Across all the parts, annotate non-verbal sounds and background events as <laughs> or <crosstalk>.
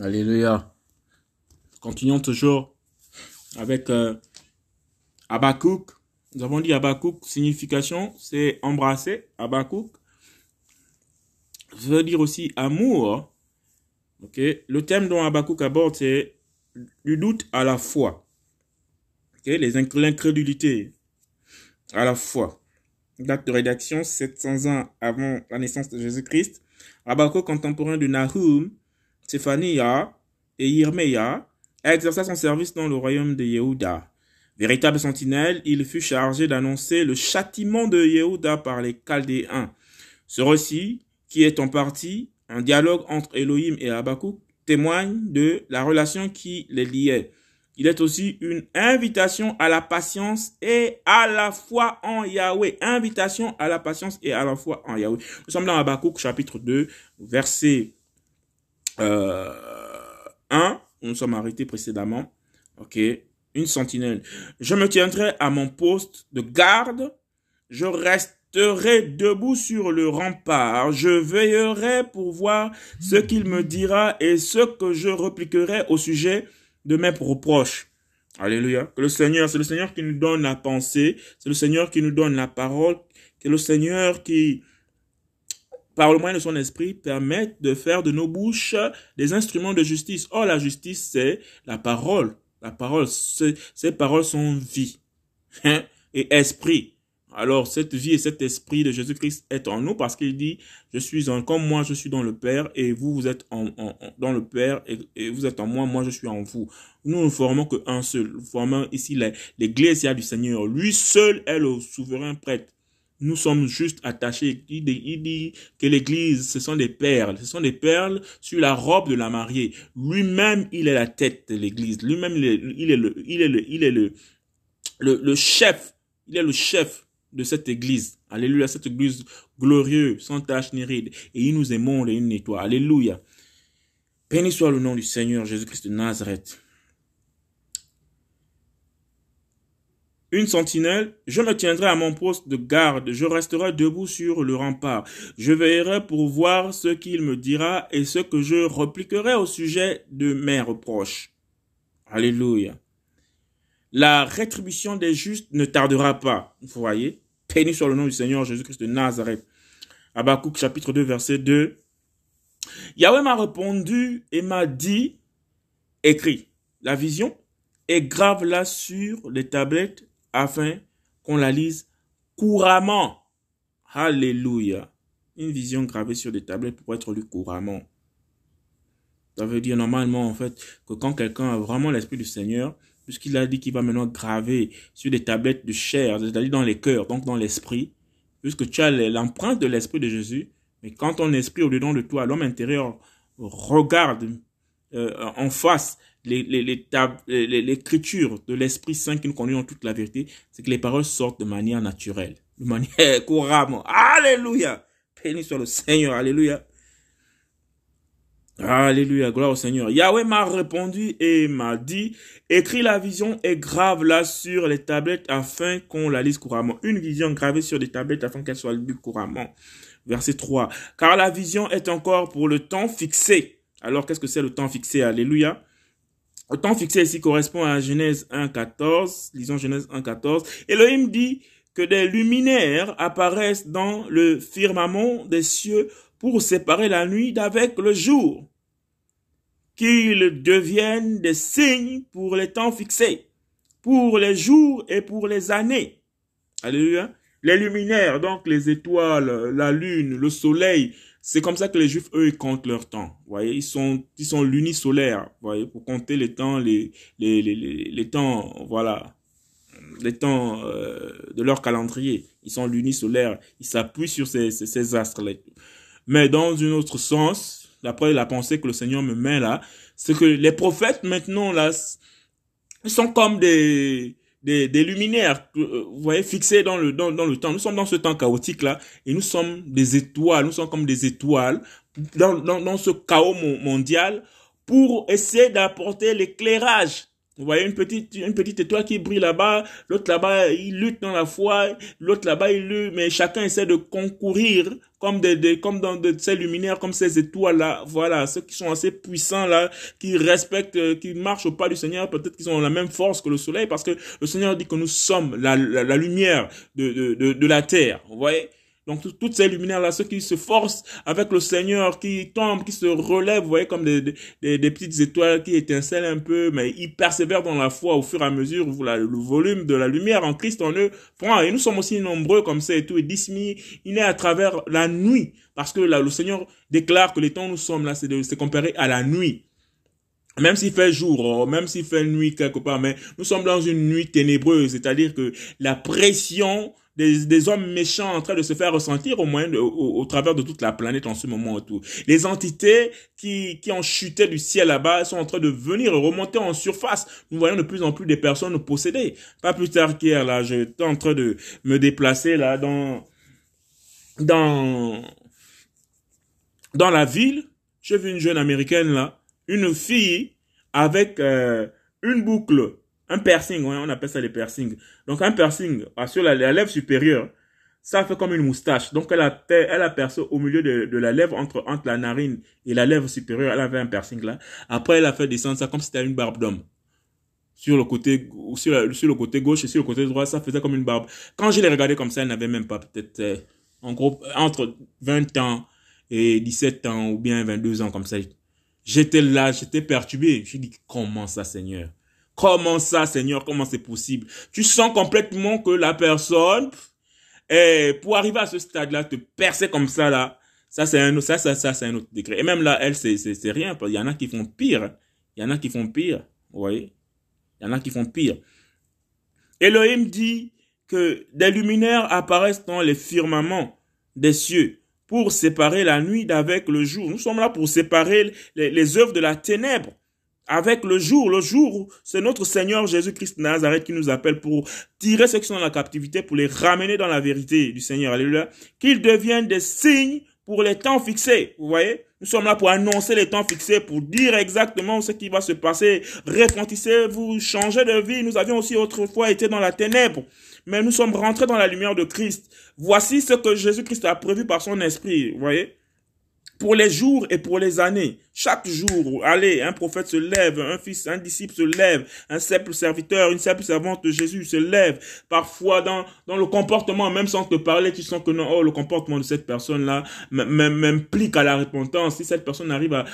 Alléluia. Continuons toujours avec euh, Abakouk. Nous avons dit Abakouk, signification, c'est embrasser. Abakouk. Ça veut dire aussi amour. Ok. Le thème dont Abakouk aborde, c'est du doute à la foi. Ok. Les l'incrédulité à la foi. Date de rédaction 700 ans avant la naissance de Jésus-Christ. Abakouk, contemporain de Nahum, Séphania et Yirmeya, exerça son service dans le royaume de Yehuda. Véritable sentinelle, il fut chargé d'annoncer le châtiment de Yehuda par les Chaldéens. Ce récit, qui est en partie un dialogue entre Elohim et Habakkuk, témoigne de la relation qui les liait. Il est aussi une invitation à la patience et à la foi en Yahweh. Invitation à la patience et à la foi en Yahweh. Nous sommes dans Habakkuk chapitre 2, verset euh, 1, nous sommes arrêtés précédemment. Ok, une sentinelle. Je me tiendrai à mon poste de garde. Je resterai debout sur le rempart. Je veillerai pour voir ce qu'il me dira et ce que je repliquerai au sujet de mes reproches. Alléluia. Que le Seigneur, c'est le Seigneur qui nous donne la pensée, c'est le Seigneur qui nous donne la parole, c'est le Seigneur qui, par le moyen de son esprit, permettent de faire de nos bouches des instruments de justice. Or, la justice, c'est la parole. La parole, ces paroles sont vie hein, et esprit. Alors, cette vie et cet esprit de Jésus-Christ est en nous parce qu'il dit, je suis en, comme moi, je suis dans le Père et vous, vous êtes dans le Père et, vous êtes en moi, moi, je suis en vous. Nous ne formons qu'un seul. Nous formons ici l'église du Seigneur. Lui seul est le souverain prêtre nous sommes juste attachés. Il dit, que l'église, ce sont des perles. Ce sont des perles sur la robe de la mariée. Lui-même, il est la tête de l'église. Lui-même, il est, le, il est le, il est le, le, le chef. Il est le chef de cette église. Alléluia, cette église glorieuse, sans tache ni ride. Et il nous aimons et il nettoie. Alléluia. Béni soit le nom du Seigneur Jésus-Christ de Nazareth. Une sentinelle, je me tiendrai à mon poste de garde, je resterai debout sur le rempart, je veillerai pour voir ce qu'il me dira et ce que je repliquerai au sujet de mes reproches. Alléluia. La rétribution des justes ne tardera pas. Vous voyez, béni sur le nom du Seigneur Jésus-Christ de Nazareth. Habakkuk chapitre 2 verset 2. Yahweh m'a répondu et m'a dit, écrit, la vision est grave là sur les tablettes afin qu'on la lise couramment. Alléluia. Une vision gravée sur des tablettes pour être lue couramment. Ça veut dire normalement en fait que quand quelqu'un a vraiment l'esprit du Seigneur, puisqu'il a dit qu'il va maintenant graver sur des tablettes de chair, c'est-à-dire dans les cœurs, donc dans l'esprit, puisque tu as l'empreinte de l'esprit de Jésus, mais quand ton esprit au-dedans de toi, l'homme intérieur, regarde euh, en face l'écriture de l'Esprit Saint qui nous conduit en toute la vérité, c'est que les paroles sortent de manière naturelle, de manière <laughs> couramment. Alléluia. Béni soit le Seigneur. Alléluia. Alléluia, gloire au Seigneur. Yahweh m'a répondu et m'a dit, écris la vision et grave la sur les tablettes afin qu'on la lise couramment. Une vision gravée sur des tablettes afin qu'elle soit lue couramment. Verset 3. Car la vision est encore pour le temps fixé. Alors qu'est-ce que c'est le temps fixé? Alléluia. Le temps fixé ici correspond à Genèse 1.14. Lisons Genèse 1.14. Elohim dit que des luminaires apparaissent dans le firmament des cieux pour séparer la nuit d'avec le jour. Qu'ils deviennent des signes pour les temps fixés, pour les jours et pour les années. Alléluia. Les luminaires, donc les étoiles, la lune, le soleil, c'est comme ça que les Juifs, eux, ils comptent leur temps. Vous voyez, ils sont, ils sont lunisolaires. Vous voyez, pour compter les temps, les, les, les, les, temps, voilà, les temps euh, de leur calendrier. Ils sont lunisolaires. Ils s'appuient sur ces, ces, ces astres-là. Mais dans un autre sens, d'après la pensée que le Seigneur me met là, c'est que les prophètes maintenant là, ils sont comme des des, des luminaires, euh, vous voyez, fixés dans le, dans, dans le temps. Nous sommes dans ce temps chaotique-là et nous sommes des étoiles, nous sommes comme des étoiles dans, dans, dans ce chaos mondial pour essayer d'apporter l'éclairage Vous voyez une petite, une petite étoile qui brille là-bas, l'autre là-bas, il lutte dans la foi, l'autre là-bas, il lutte, mais chacun essaie de concourir comme des, des comme dans de, ces luminaires, comme ces étoiles-là. Voilà, ceux qui sont assez puissants là, qui respectent, euh, qui marchent au pas du Seigneur, peut-être qu'ils ont la même force que le soleil, parce que le Seigneur dit que nous sommes la, la, lumière de, de, de, de la terre. Vous voyez? Donc toutes ces luminaires-là, ceux qui se forcent avec le Seigneur, qui tombent, qui se relèvent, vous voyez, comme des, des, petites étoiles qui étincellent un peu, mais ils persévèrent dans la foi au fur et à mesure où le volume de la lumière en Christ en eux prend. Et nous sommes aussi nombreux comme ça et tout. Et il est à travers la nuit, parce que là, le Seigneur déclare que les temps où nous sommes là, c'est comparé à la nuit même s'il fait jour, oh, même s'il fait nuit quelque part, mais nous sommes dans une nuit ténébreuse, c'est-à-dire que la pression des, des, hommes méchants en train de se faire ressentir au moins au, travers de toute la planète en ce moment tout. Les entités qui, qui ont chuté du ciel là-bas sont en train de venir remonter en surface. Nous voyons de plus en plus des personnes possédées. Pas plus tard qu'hier, là, j'étais en train de me déplacer là dans dans dans la ville. J'ai vu une jeune américaine là, une fille avec euh, une boucle un piercing, on appelle ça les piercings. Donc un piercing ah, sur la, lèvre supérieure, ça fait comme une moustache. Donc elle a, elle a percé au milieu de, de, la lèvre, entre, entre la narine et la lèvre supérieure, elle avait un piercing là. Après, elle a fait descendre ça comme si c'était une barbe d'homme. Sur le côté, sur, sur le côté gauche et sur le côté droit, ça faisait comme une barbe. Quand je l'ai regardé comme ça, elle n'avait même pas peut-être, euh, en gros, entre 20 ans et 17 ans ou bien 22 ans comme ça. J'étais là, j'étais perturbé. Je dit, comment ça, Seigneur? Comment ça, Seigneur? Comment c'est possible? Tu sens complètement que la personne, eh, pour arriver à ce stade-là, te percer comme ça, là, ça, c'est un, ça, ça, ça, c'est un autre décret. Et même là, elle, c'est, c'est, c'est rien. Il y en a qui font pire. Il y en a qui font pire. Vous voyez? Il y en a qui font pire. Elohim dit que des luminaires apparaissent dans les firmaments des cieux pour séparer la nuit d'avec le jour. Nous sommes là pour séparer les, les œuvres de la ténèbre avec le jour. Le jour, c'est notre Seigneur Jésus-Christ Nazareth qui nous appelle pour tirer ceux qui sont dans la captivité, pour les ramener dans la vérité du Seigneur. Alléluia. Qu'ils deviennent des signes pour les temps fixés. Vous voyez? Nous sommes là pour annoncer les temps fixés, pour dire exactement ce qui va se passer. Repentissez-vous, changez de vie. Nous avions aussi autrefois été dans la ténèbre, mais nous sommes rentrés dans la lumière de Christ. Voici ce que Jésus-Christ a prévu par son esprit. Vous voyez? Pour les jours et pour les années. Chaque jour, allez, un prophète se lève, un fils, un disciple se lève, un simple serviteur, une simple servante de Jésus se lève. Parfois, dans, dans le comportement, même sans te parler, tu sens que non, oh, le comportement de cette personne-là m'implique à la repentance. Si cette personne arrive à,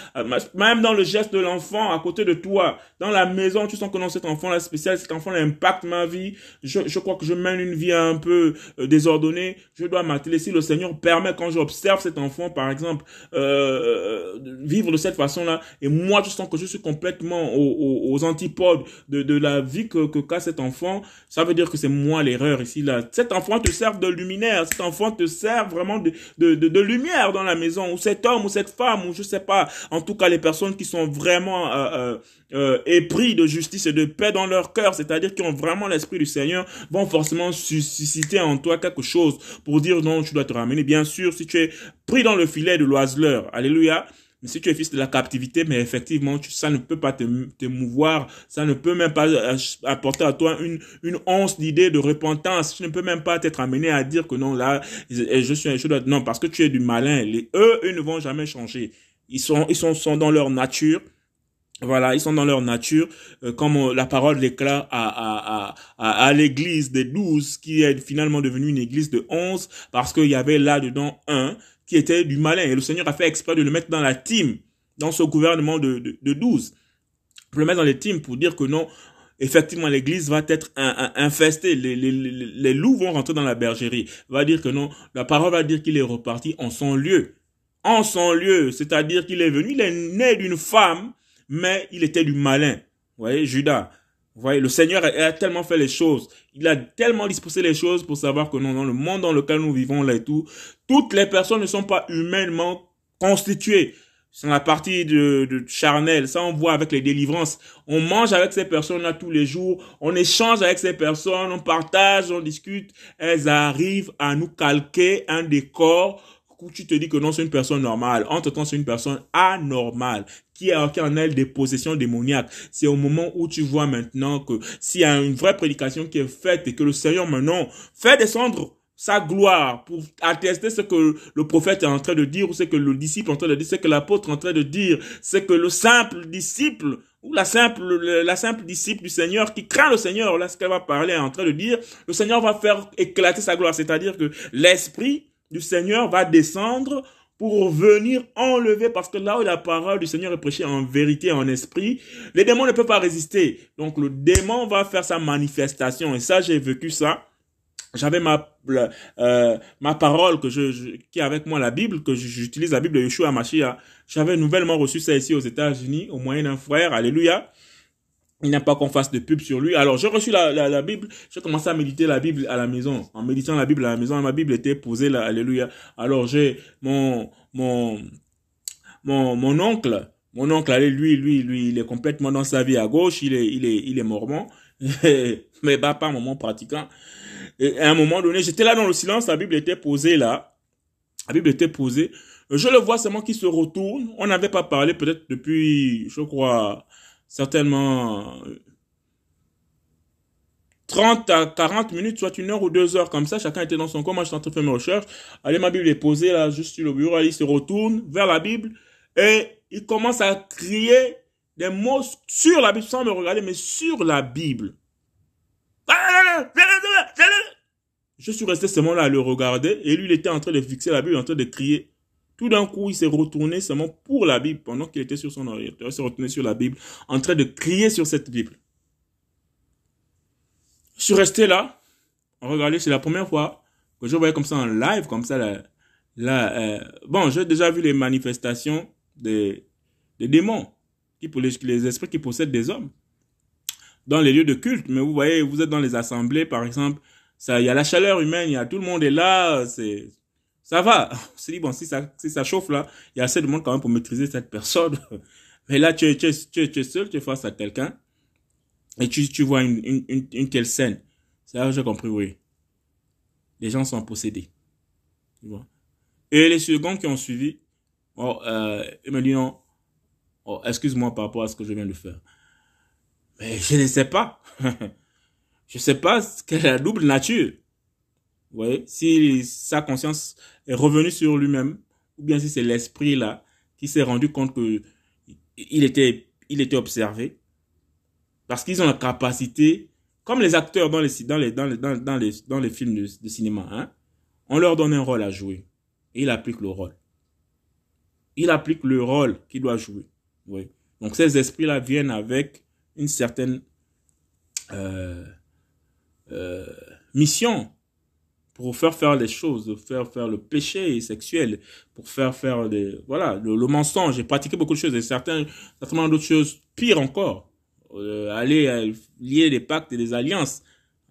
même dans le geste de l'enfant à côté de toi, dans la maison, tu sens que non, cet enfant-là spécial, cet enfant-là impacte ma vie. Je, je crois que je mène une vie un peu euh, désordonnée. Je dois m'atteler. Si le Seigneur permet, quand j'observe cet enfant, par exemple, euh, euh vivre de cette façon-là. Et moi, je sens que je suis complètement aux, antipodes de, la vie que, que cet enfant. Ça veut dire que c'est moi l'erreur ici, là. Cet enfant te sert de luminaire. Cet enfant te sert vraiment de, de, lumière dans la maison. Ou cet homme, ou cette femme, ou je sais pas. En tout cas, les personnes qui sont vraiment euh épris de justice et de paix dans leur cœur, c'est-à-dire qui ont vraiment l'esprit du Seigneur, vont forcément susciter en toi quelque chose pour dire non, tu dois te ramener. Bien sûr, si tu es pris dans le filet de l'oiseleur, alléluia, mais si tu es fils de la captivité, mais effectivement, ça ne peut pas te, mouvoir, ça ne peut même pas euh, apporter à toi une, once d'idée de repentance. Tu ne peux même pas t'être amené à dire que non, là, je suis, je dois, non, parce que tu es du malin. Les, eux, eux ne vont jamais changer. Ils sont, ils sont, dans leur nature. Voilà, ils sont dans leur nature, euh, comme la parole déclare à, à, à, à, à l'église des douze, qui est finalement devenue une église de onze, parce qu'il y avait là-dedans un qui était du malin. Et le Seigneur a fait exprès de le mettre dans la team, dans ce gouvernement de, de, de 12. Pour le mettre dans les teams pour dire que non, effectivement, l'église va être infestée. Les, les, les, loups vont rentrer dans la bergerie. Va dire que non, la parole va dire qu'il est reparti en son lieu. En son lieu, c'est-à-dire qu'il est venu, il est né d'une femme, mais il était du malin. Vous voyez, Judas. Vous voyez, le Seigneur a, tellement fait les choses, il a tellement disposé les choses pour savoir que non, dans le monde dans lequel nous vivons là et tout, toutes les personnes ne sont pas humainement constituées. C'est la partie de, de charnel. Ça, on voit avec les délivrances. On mange avec ces personnes-là tous les jours. On échange avec ces personnes. On partage, on discute. Elles arrivent à nous calquer un décor où tu te dis que non, c'est une personne normale. Entre temps, c'est une personne anormale qui a, en elle des possessions démoniaques. C'est au moment où tu vois maintenant que s'il y a une vraie prédication qui est faite et que le Seigneur maintenant fait descendre sa gloire pour attester ce que le prophète est en train de dire ou ce que le disciple est en train de dire, ce que l'apôtre est en train de dire, ce que le simple disciple ou la simple, la simple disciple du Seigneur qui craint le Seigneur, là, ce qu'elle va parler est en train de dire, le Seigneur va faire éclater sa gloire. C'est-à-dire que l'Esprit du Seigneur va descendre pour venir enlever, parce que là où la parole du Seigneur est prêchée en vérité, en esprit, les démons ne peuvent pas résister. Donc le démon va faire sa manifestation. Et ça, j'ai vécu ça j'avais ma euh, ma parole que je, qui est avec moi la Bible que j'utilise la Bible de Yeshua Mashiach j'avais nouvellement reçu ça ici aux États-Unis au moyen d'un frère alléluia il n'a pas qu'on fasse de pub sur lui. Alors j'ai reçu la, Bible. J'ai commencé à méditer la Bible à la maison. En méditant la Bible à la maison ma Bible était posée là. Alléluia. Alors j'ai mon mon mon mon oncle. Mon oncle allez lui lui lui il est complètement dans sa vie à gauche. Il est il est il est mormon. <laughs> Mais pas pas moment pratiquant. Et à un moment donné, j'étais là dans le silence, la Bible était posée là. La Bible était posée. Je le vois seulement qui se retourne. On n'avait pas parlé peut-être depuis, je crois, certainement 30 à 40 minutes, soit une heure ou deux heures comme ça. Chacun était dans son coin. Moi, je suis en train de faire mes recherches. Allez, ma Bible est posée là, juste sur le bureau. il se retourne vers la Bible et il commence à crier des mots sur la Bible sans me regarder, mais sur la Bible. Je suis resté seulement là à le regarder et lui, il était en train de fixer la Bible, en train de crier. Tout d'un coup, il s'est retourné seulement pour la Bible pendant qu'il était sur son ordinateur. Il s'est retourné sur la Bible, en train de crier sur cette Bible. Je suis resté là, regardez, c'est la première fois que je voyais comme ça en live, comme ça, là. euh, bon, j'ai déjà vu les manifestations des, démons, qui, les, les esprits qui possèdent des hommes dans les lieux de culte, mais vous voyez, vous êtes dans les assemblées, par exemple, il y a la chaleur humaine, il y a tout le monde est là, ça va. On dit, bon, si ça, si ça chauffe là, il y a assez de monde quand même pour maîtriser cette personne. <laughs> Mais là, tu es, tu es, tu es, seul, tu es face à quelqu'un, et tu, tu vois une, une, une, telle scène. C'est là que j'ai compris, oui. Les gens sont possédés. Tu vois. Et les secondes qui ont suivi, oh, euh, ils me disent non, oh, excuse-moi par rapport à ce que je viens de faire. Mais je ne sais pas. <laughs> je ne sais pas quelle est la double nature. Voyez, si sa conscience est revenue sur lui-même, ou bien si c'est l'esprit là qui s'est rendu compte que il était, il était observé, parce qu'ils ont la capacité, comme les acteurs dans les, dans les, dans les, dans, les, films de, cinéma, hein, on leur donne un rôle à jouer. Et il applique le rôle. Il applique le rôle qu'il doit jouer. Donc ces esprits-là viennent avec une certaine euh, euh, mission pour faire faire les choses, faire faire le péché sexuel, pour faire faire des voilà le, mensonge. J'ai pratiqué beaucoup de choses et certains certainement d'autres choses pires encore. Euh, aller euh, lier des pactes et des alliances,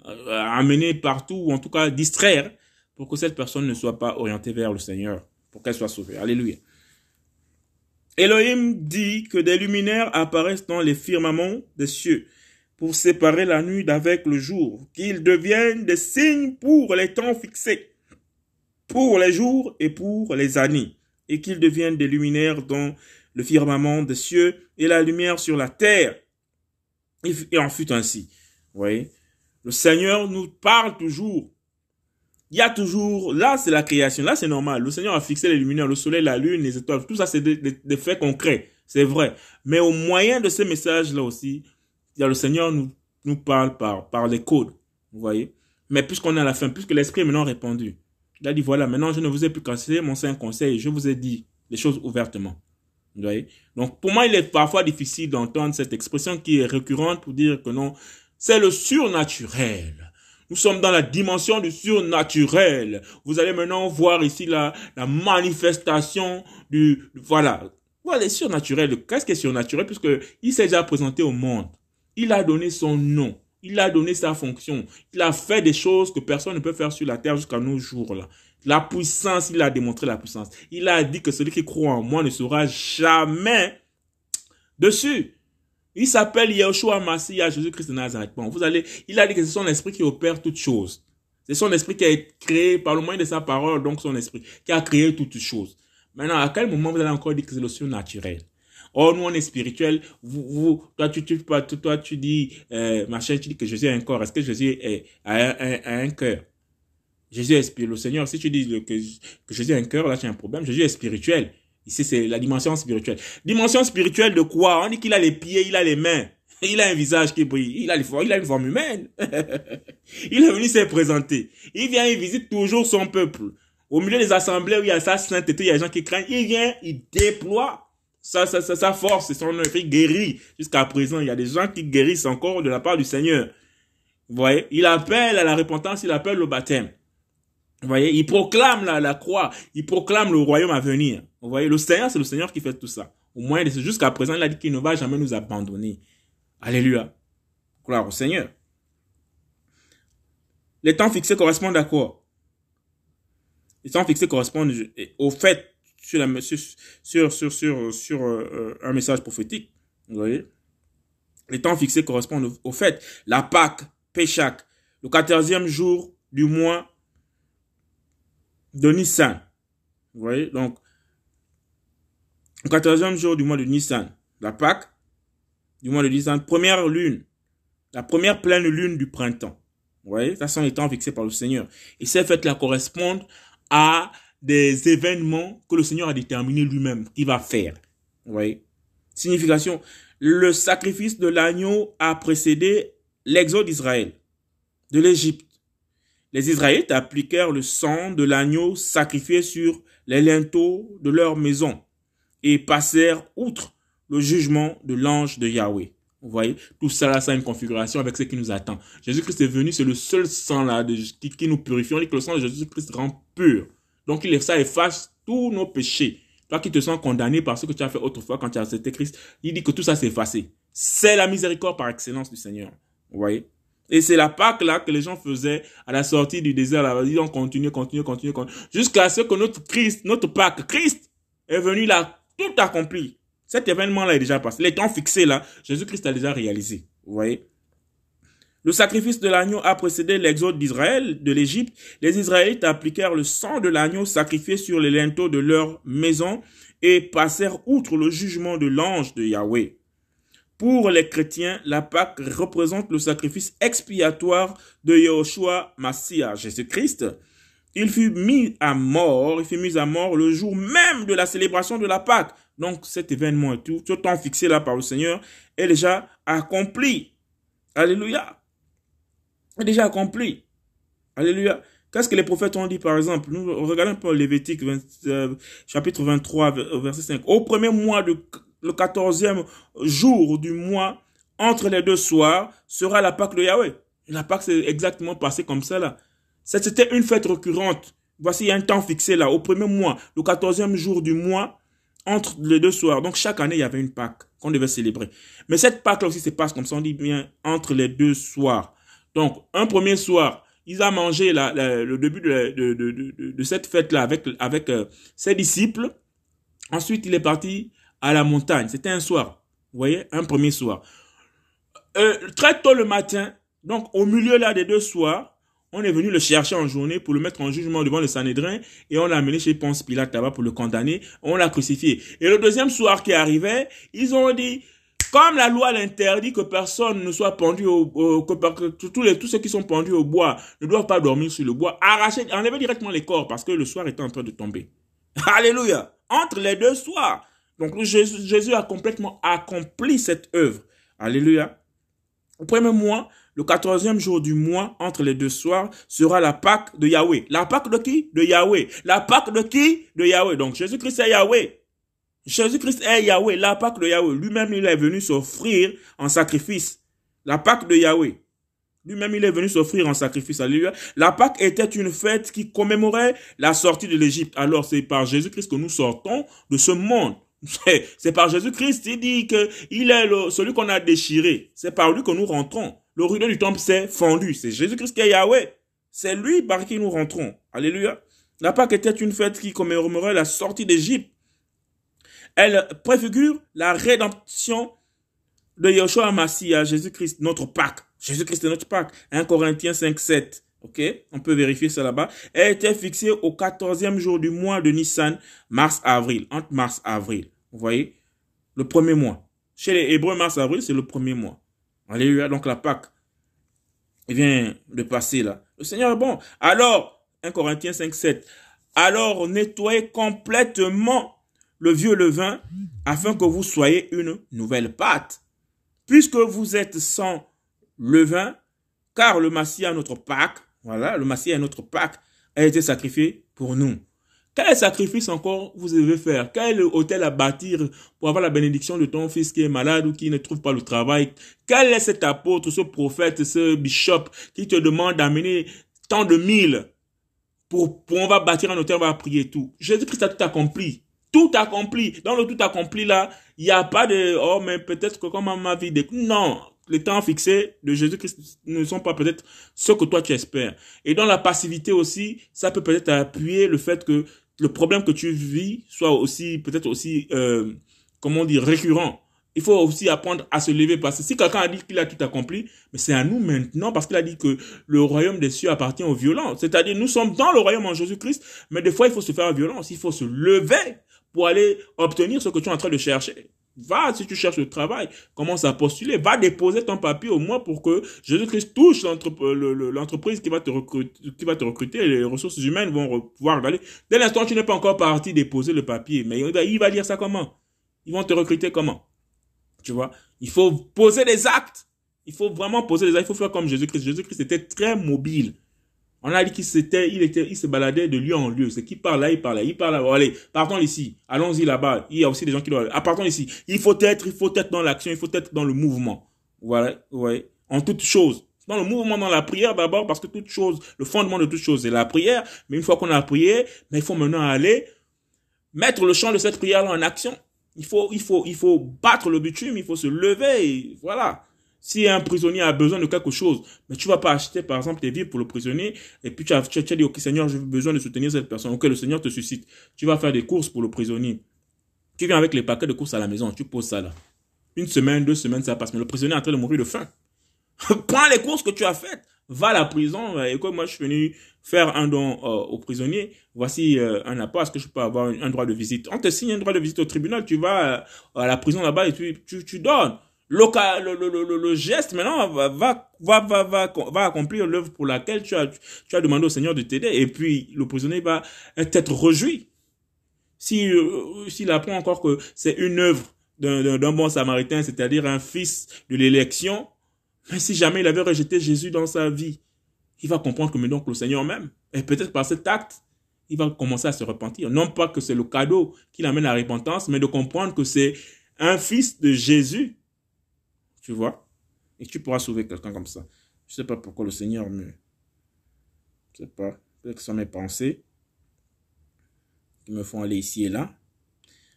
euh, amener partout ou en tout cas distraire pour que cette personne ne soit pas orientée vers le Seigneur, pour qu'elle soit sauvée. Alléluia. Elohim dit que des luminaires apparaissent dans les firmaments des cieux pour séparer la nuit d'avec le jour, qu'ils deviennent des signes pour les temps fixés, pour les jours et pour les années, et qu'ils deviennent des luminaires dans le firmament des cieux et la lumière sur la terre. Et en fut ainsi. Vous voyez, le Seigneur nous parle toujours il y a toujours, là c'est la création, là c'est normal. Le Seigneur a fixé les luminaires, le soleil, la lune, les étoiles, tout ça c'est des, faits concrets, c'est vrai. Mais au moyen de ces messages-là aussi, le Seigneur nous, nous parle par, par les codes, vous voyez. Mais puisqu'on est à la fin, puisque l'Esprit est maintenant répondu, il a dit voilà, maintenant je ne vous ai plus cassé mon saint conseil, je vous ai dit les choses ouvertement. Vous voyez Donc pour moi, il est parfois difficile d'entendre cette expression qui est récurrente pour dire que non, c'est le surnaturel. Nous sommes dans la dimension du surnaturel. Vous allez maintenant voir ici la, la manifestation du, voilà. Voilà, le surnaturel. Qu'est-ce qui est surnaturel? Puisque il s'est déjà présenté au monde. Il a donné son nom. Il a donné sa fonction. Il a fait des choses que personne ne peut faire sur la terre jusqu'à nos jours là. La puissance, il a démontré la puissance. Il a dit que celui qui croit en moi ne sera jamais dessus. Il s'appelle Yeshua Mashiach, Jésus-Christ de Nazareth. Bon, vous allez, il a dit que c'est son esprit qui opère toutes choses. C'est son esprit qui a été créé par le moyen de sa parole, donc son esprit, qui a créé toutes choses. Maintenant, à quel moment vous allez encore dire que c'est le surnaturel? Oh, nous, on est spirituel. Vous, vous, toi, tu, tu, toi, toi, tu dis, euh, machin, tu dis que Jésus a un corps. Est-ce que Jésus est, a, un, a un cœur? Jésus est spirituel. Le Seigneur, si tu dis que, Jésus a un cœur, là, tu as un problème. Jésus est spirituel. Ici, c'est la dimension spirituelle. Dimension spirituelle de quoi? On dit qu'il a les pieds, il a les mains. <laughs> Il a un visage qui brille. Il a, les, il a une forme humaine. <laughs> il est venu se présenter. Il vient, il visite toujours son peuple. Au milieu des assemblées où il y a sa sainteté, il y a des gens qui craignent. Il vient, il déploie sa, sa, sa, force et son. Il guérit. Jusqu'à présent, il y a des gens qui guérissent encore de la part du Seigneur. Vous voyez? Il appelle à la repentance, il appelle au baptême. Vous voyez? Il proclame la, la croix. Il proclame le royaume à venir. Vous voyez? Le Seigneur, c'est le Seigneur qui fait tout ça. Au moins, jusqu'à présent, il a dit qu'il ne va jamais nous abandonner. Alléluia. Gloire au Seigneur. Les temps fixés correspondent à quoi? Les temps fixés correspondent au fait sur, sur, euh, un message prophétique. Vous voyez Les temps fixés correspondent au, fait. La Pâque, Péchac, le quatorzième jour du mois de Nissan. Vous voyez Donc, le quatorzième jour du mois de Nissan, la Pâque, du mois de décembre, première lune, la première pleine lune du printemps. Vous voyez, ça sont les temps fixés par le Seigneur. Et ces fêtes-là correspondent à des événements que le Seigneur a déterminés lui-même, qu'il va faire. Voyez? Signification, le sacrifice de l'agneau a précédé l'exode d'Israël, de l'Égypte. Les Israélites appliquèrent le sang de l'agneau sacrifié sur les linteaux de leur maison et passèrent outre le jugement de l'ange de Yahweh. Vous voyez, tout ça ça a une configuration avec ce qui nous attend. Jésus-Christ est venu, c'est le seul sang là de, qui, nous purifie. On dit que le sang de Jésus-Christ rend pur. Donc il, ça efface tous nos péchés. Toi qui te sens condamné par ce que tu as fait autrefois quand tu as accepté Christ, il dit que tout ça s'est effacé. C'est la miséricorde par excellence du Seigneur. Vous voyez? Et c'est la Pâque là que les gens faisaient à la sortie du désert. Là, ils ont continué, continué, continué, continué jusqu'à ce que notre Christ, notre Pâque, Christ, est venu là, tout accompli. Cet événement-là est déjà passé. Les temps fixés là, Jésus-Christ a déjà réalisé. Vous voyez? Le sacrifice de l'agneau a précédé l'exode d'Israël de l'Égypte. Les Israélites appliquèrent le sang de l'agneau sacrifié sur les linteaux de leur maison et passèrent outre le jugement de l'ange de Yahweh. Pour les chrétiens, la Pâque représente le sacrifice expiatoire de Yahushua Massia, Jésus-Christ. Il fut mis à mort, il fut mis à mort le jour même de la célébration de la Pâque. Donc cet événement et tout, ce temps fixé là par le Seigneur est déjà accompli. Alléluia. Est déjà accompli. Alléluia. Qu'est-ce que les prophètes ont dit par exemple? Nous regardons peu Lévitique euh, chapitre 23 verset 5. Au premier mois de le quatorzième jour du mois, entre les deux soirs, sera la Pâque de Yahweh. La Pâque c'est exactement passé comme ça là. C'était une fête récurrente. Voici un temps fixé là, au premier mois, le quatorzième jour du mois, entre les deux soirs. Donc chaque année, il y avait une Pâque qu'on devait célébrer. Mais cette Pâque là aussi se passe comme ça, on dit bien entre les deux soirs. Donc un premier soir, ils ont mangé le début de, cette fête-là avec, avec euh, ses disciples. Ensuite, il est parti à la montagne. C'était un soir. Vous voyez, un premier soir. Euh, très tôt le matin, donc au milieu là des deux soirs, on est venu le chercher en journée pour le mettre en jugement devant le Sanhédrin et on l'a amené chez Ponce Pilate là-bas pour le condamner. On l'a crucifié. Et le deuxième soir qui arrivait, ils ont dit, comme la loi l'interdit que personne ne soit pendu au, que, tous les tous ceux qui sont pendus au bois ne doivent pas dormir sur le bois, arracher, enlever directement les corps parce que le soir était en train de tomber. <laughs> Alléluia. Entre les deux soirs. Donc Jésus, Jésus a complètement accompli cette œuvre. Alléluia. Au premier mois, le quatorzième jour du mois, entre les deux soirs, sera la Pâque de Yahweh. La Pâque de qui? De Yahweh. La Pâque de qui? De Yahweh. Donc Jésus-Christ est Yahweh. Jésus-Christ est Yahweh, la Pâque de Yahweh. Lui-même, il est venu s'offrir en sacrifice. La Pâque de Yahweh. Lui-même, il est venu s'offrir en sacrifice. Alléluia. La Pâque était une fête qui commémorait la sortie de l'Égypte. Alors, c'est par Jésus-Christ que nous sortons de ce monde. C'est par Jésus-Christ. Il dit que il est celui qu'on a déchiré. C'est par lui que nous rentrons. Le rideau du temple s'est fendu. C'est Jésus-Christ qui est Yahweh. C'est lui par qui nous rentrons. Alléluia. La Pâque était une fête qui commémorait la sortie d'Égypte. Elle préfigure la rédemption de Yeshua Massia, Jésus-Christ, notre Pâque. Jésus-Christ est notre Pâque. 1 Corinthiens 5, 7. Ok, on peut vérifier ça là-bas. Elle était fixée au 14e jour du mois de Nissan, mars-avril, entre mars-avril. Vous voyez? Le premier mois. Chez les Hébreux, mars, avril, c'est le premier mois. Alléluia. Donc la Pâque, vient de passer là. Le Seigneur est bon. Alors, 1 Corinthiens 5, 7. Alors nettoyez complètement le vieux levain afin que vous soyez une nouvelle pâte. Puisque vous êtes sans levain, car le Messie à notre Pâque, voilà, le Messie à notre Pâque a été sacrifié pour nous. Quel sacrifice encore vous devez faire? Quel hôtel à bâtir pour avoir la bénédiction de ton fils qui est malade ou qui ne trouve pas le travail? Quel est cet apôtre, ce prophète, ce bishop qui te demande d'amener tant de mille pour, pour on va bâtir un hôtel, on va prier tout? Jésus-Christ a tout accompli. Tout accompli. Dans le tout accompli là, il n'y a pas de oh mais peut-être que comme ma vie non, les temps fixés de Jésus-Christ ne sont pas peut-être ce que toi tu espères. Et dans la passivité aussi, ça peut peut-être appuyer le fait que le problème que tu vis soit aussi, peut-être aussi, euh, comment dire, récurrent. Il faut aussi apprendre à se lever parce que si quelqu'un a dit qu'il a tout accompli, mais c'est à nous maintenant parce qu'il a dit que le royaume des cieux appartient aux violents. C'est-à-dire, nous sommes dans le royaume en Jésus-Christ, mais des fois, il faut se faire violence, il faut se lever pour aller obtenir ce que tu es en train de chercher. Va, si tu cherches le travail, commence à postuler. Va déposer ton papier au moins pour que Jésus-Christ touche l'entreprise qui va te recruter, qui va te recruter. Les ressources humaines vont pouvoir aller. Dès l'instant, tu n'es pas encore parti déposer le papier. Mais il va dire ça comment? Ils vont te recruter comment? Tu vois? Il faut poser des actes. Il faut vraiment poser des actes. Il faut faire comme Jésus-Christ. Jésus-Christ était très mobile. On a dit qu'il s'était, il était, il se baladait de lieu en lieu. C'est qui parle là, il parle là, il parle là. Allez, partons ici. Allons-y là-bas. Il y a aussi des gens qui doivent, ah, partons ici. Il faut être, il faut être dans l'action, il faut être dans le mouvement. Voilà, ouais. En toute chose. Dans le mouvement, dans la prière d'abord, parce que toute chose, le fondement de toute chose, c'est la prière. Mais une fois qu'on a prié, mais il faut maintenant aller mettre le champ de cette prière en action. Il faut, il faut, il faut battre le bitume, il faut se lever, et voilà. Si un prisonnier a besoin de quelque chose, mais tu vas pas acheter, par exemple, tes vies pour le prisonnier, et puis tu as, tu as dit, ok, Seigneur, j'ai besoin de soutenir cette personne. Ok, le Seigneur te suscite. Tu vas faire des courses pour le prisonnier. Tu viens avec les paquets de courses à la maison, tu poses ça là. Une semaine, deux semaines, ça passe. Mais le prisonnier est en train de mourir de faim. <laughs> Prends les courses que tu as faites. Va à la prison. Et comme moi, je suis venu faire un don euh, au prisonnier. Voici euh, un apport. Est-ce que je peux avoir un, droit de visite? On te signe un droit de visite au tribunal. Tu vas euh, à la prison là-bas et tu, tu, tu donnes le, le, le, le, geste maintenant va, va, va, va, va, accomplir l'œuvre pour laquelle tu as, tu as demandé au Seigneur de t'aider. Et puis, le prisonnier va être réjoui. Si, euh, s'il apprend encore que c'est une œuvre d'un bon samaritain, c'est-à-dire un fils de l'élection, mais si jamais il avait rejeté Jésus dans sa vie, il va comprendre que maintenant que le Seigneur même, et peut-être par cet acte, il va commencer à se repentir. Non pas que c'est le cadeau qui l'amène à la repentance, mais de comprendre que c'est un fils de Jésus tu vois Et tu pourras sauver quelqu'un comme ça. Je ne sais pas pourquoi le Seigneur me... Je sais pas. Peut-être que ce sont mes pensées qui me font aller ici et là.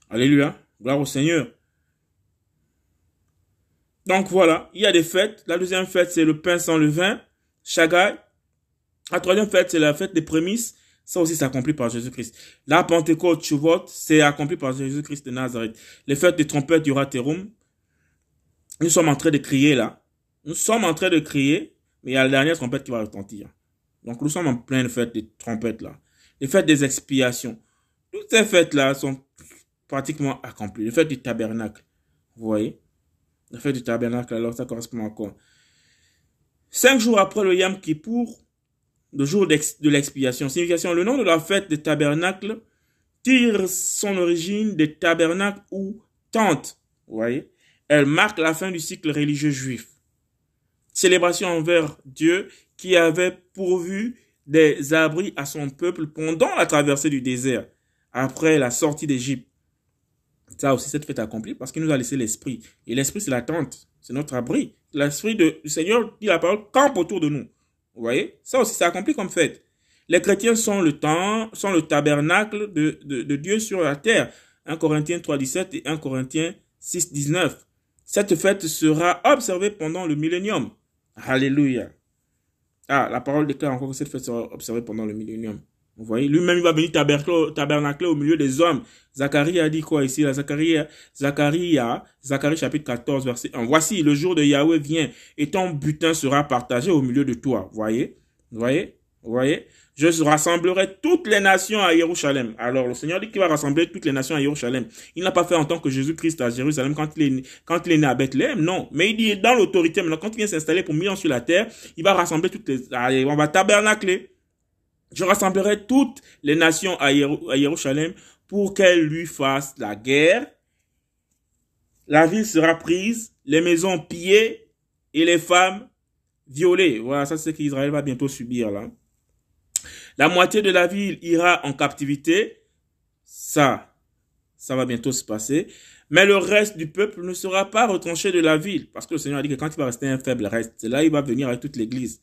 Alléluia. Gloire au Seigneur. Donc voilà, il y a des fêtes. La deuxième fête, c'est le pain sans levain, Shagai. La troisième fête, c'est la fête des prémices. Ça aussi, c'est accompli par Jésus-Christ. La Pentecôte, Chuvot, c'est accompli par Jésus-Christ de Nazareth. Les fêtes des trompettes du Raterum, nous sommes en train de crier là. Nous sommes en train de crier, mais il y a la dernière trompette qui va retentir. Donc nous sommes en pleine fête des trompettes là. Les fêtes des expiations. Toutes ces fêtes là sont pratiquement accomplies. Les fêtes du tabernacle. Vous voyez? La fête du tabernacle, alors ça correspond à quoi? Cinq jours après le Yam Kippour, le jour de l'expiation. Signification, le nom de la fête des tabernacles tire son origine des tabernacles ou tentes. Vous voyez? Elle marque la fin du cycle religieux juif. Célébration envers Dieu qui avait pourvu des abris à son peuple pendant la traversée du désert, après la sortie d'Égypte. Ça aussi, cette fête accomplie parce qu'il nous a laissé l'esprit. Et l'esprit, c'est la tente, c'est notre abri. L'esprit du Seigneur dit la parole campe autour de nous. Vous voyez? Ça aussi, c'est accompli comme fête. Les chrétiens sont le temps, sont le tabernacle de, de, de Dieu sur la terre. 1 Corinthiens 3, 17 et 1 Corinthiens 6, 19. Cette fête sera observée pendant le millénium. Alléluia. Ah, la parole déclare encore que cette fête sera observée pendant le millénium. Vous voyez, lui-même, il va venir tabernacler au milieu des hommes. Zacharie a dit quoi ici? Zacharie, Zacharie, Zacharie chapitre 14, verset 1. Voici, le jour de Yahweh vient et ton butin sera partagé au milieu de toi. Voyez? Vous voyez? Vous voyez? Je rassemblerai toutes les nations à Jérusalem. Alors, le Seigneur dit qu'il va rassembler toutes les nations à Jérusalem. Il n'a pas fait en tant que Jésus-Christ à Jérusalem quand il, est, né à Bethléem, non. Mais il dit dans l'autorité, maintenant, quand il vient s'installer pour mille ans sur la terre, il va rassembler toutes les... On va tabernacler. Je rassemblerai toutes les nations à Jérusalem pour qu'elles lui fassent la guerre. La ville sera prise, les maisons pillées et les femmes violées. Voilà, ça c'est ce qu'Israël va bientôt subir là. La moitié de la ville ira en captivité. Ça, ça va bientôt se passer. Mais le reste du peuple ne sera pas retranché de la ville. Parce que le Seigneur a dit que quand il va rester un faible reste, là il va venir avec toute l'église.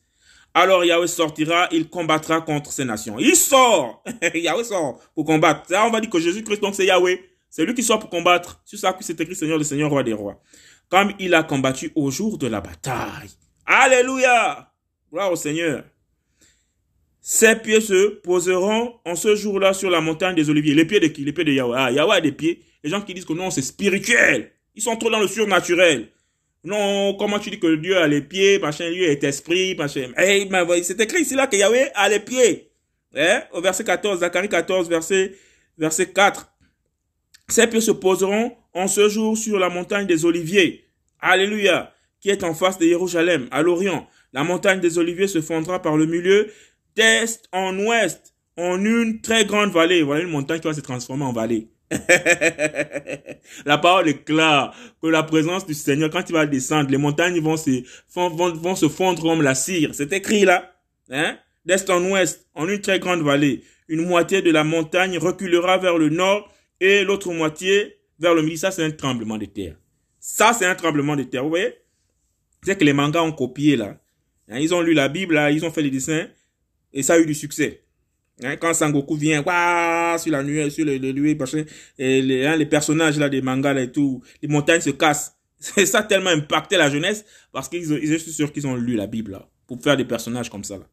Alors Yahweh sortira, il combattra contre ces nations. Il sort <laughs> Yahweh sort pour combattre. Là, on va dire que Jésus-Christ, donc c'est Yahweh. C'est lui qui sort pour combattre. C'est ça c'est écrit Seigneur, le Seigneur, roi des rois. Comme il a combattu au jour de la bataille. Alléluia Gloire au Seigneur. Ses pieds se poseront en ce jour-là sur la montagne des Oliviers. Les pieds de qui? Les pieds de Yahweh. Ah, Yahweh a des pieds. Les gens qui disent que non, c'est spirituel. Ils sont trop dans le surnaturel. Non, comment tu dis que Dieu a les pieds, machin, Dieu est esprit, machin. Hey, c'est écrit ici là que Yahweh a les pieds. Hein? Au verset 14, Zacharie 14, verset, verset 4. Ses pieds se poseront en ce jour sur la montagne des Oliviers. Alléluia qui est en face de Jérusalem, à l'Orient. La montagne des Oliviers se fondra par le milieu, d'est en ouest, en une très grande vallée. Voilà une montagne qui va se transformer en vallée. <laughs> la parole est claire que la présence du Seigneur, quand il va descendre, les montagnes vont se, fondre comme la cire. C'est écrit là. Hein? D'est en ouest, en une très grande vallée. Une moitié de la montagne reculera vers le nord et l'autre moitié vers le midi. Ça, c'est un tremblement de terre. Ça, c'est un tremblement de terre. Vous voyez? C'est que les mangas ont copié là. Ils ont lu la Bible là, ils ont fait les dessins et ça a eu du succès. Hein, quand Sangoku vient, sur la nuée, sur le, le, et les, hein, les personnages là des mangas et tout, les montagnes se cassent. <laughs> Ça tellement impacté la jeunesse parce qu'ils ils, je suis sûr qu'ils ont lu la Bible là pour faire des personnages comme ça là.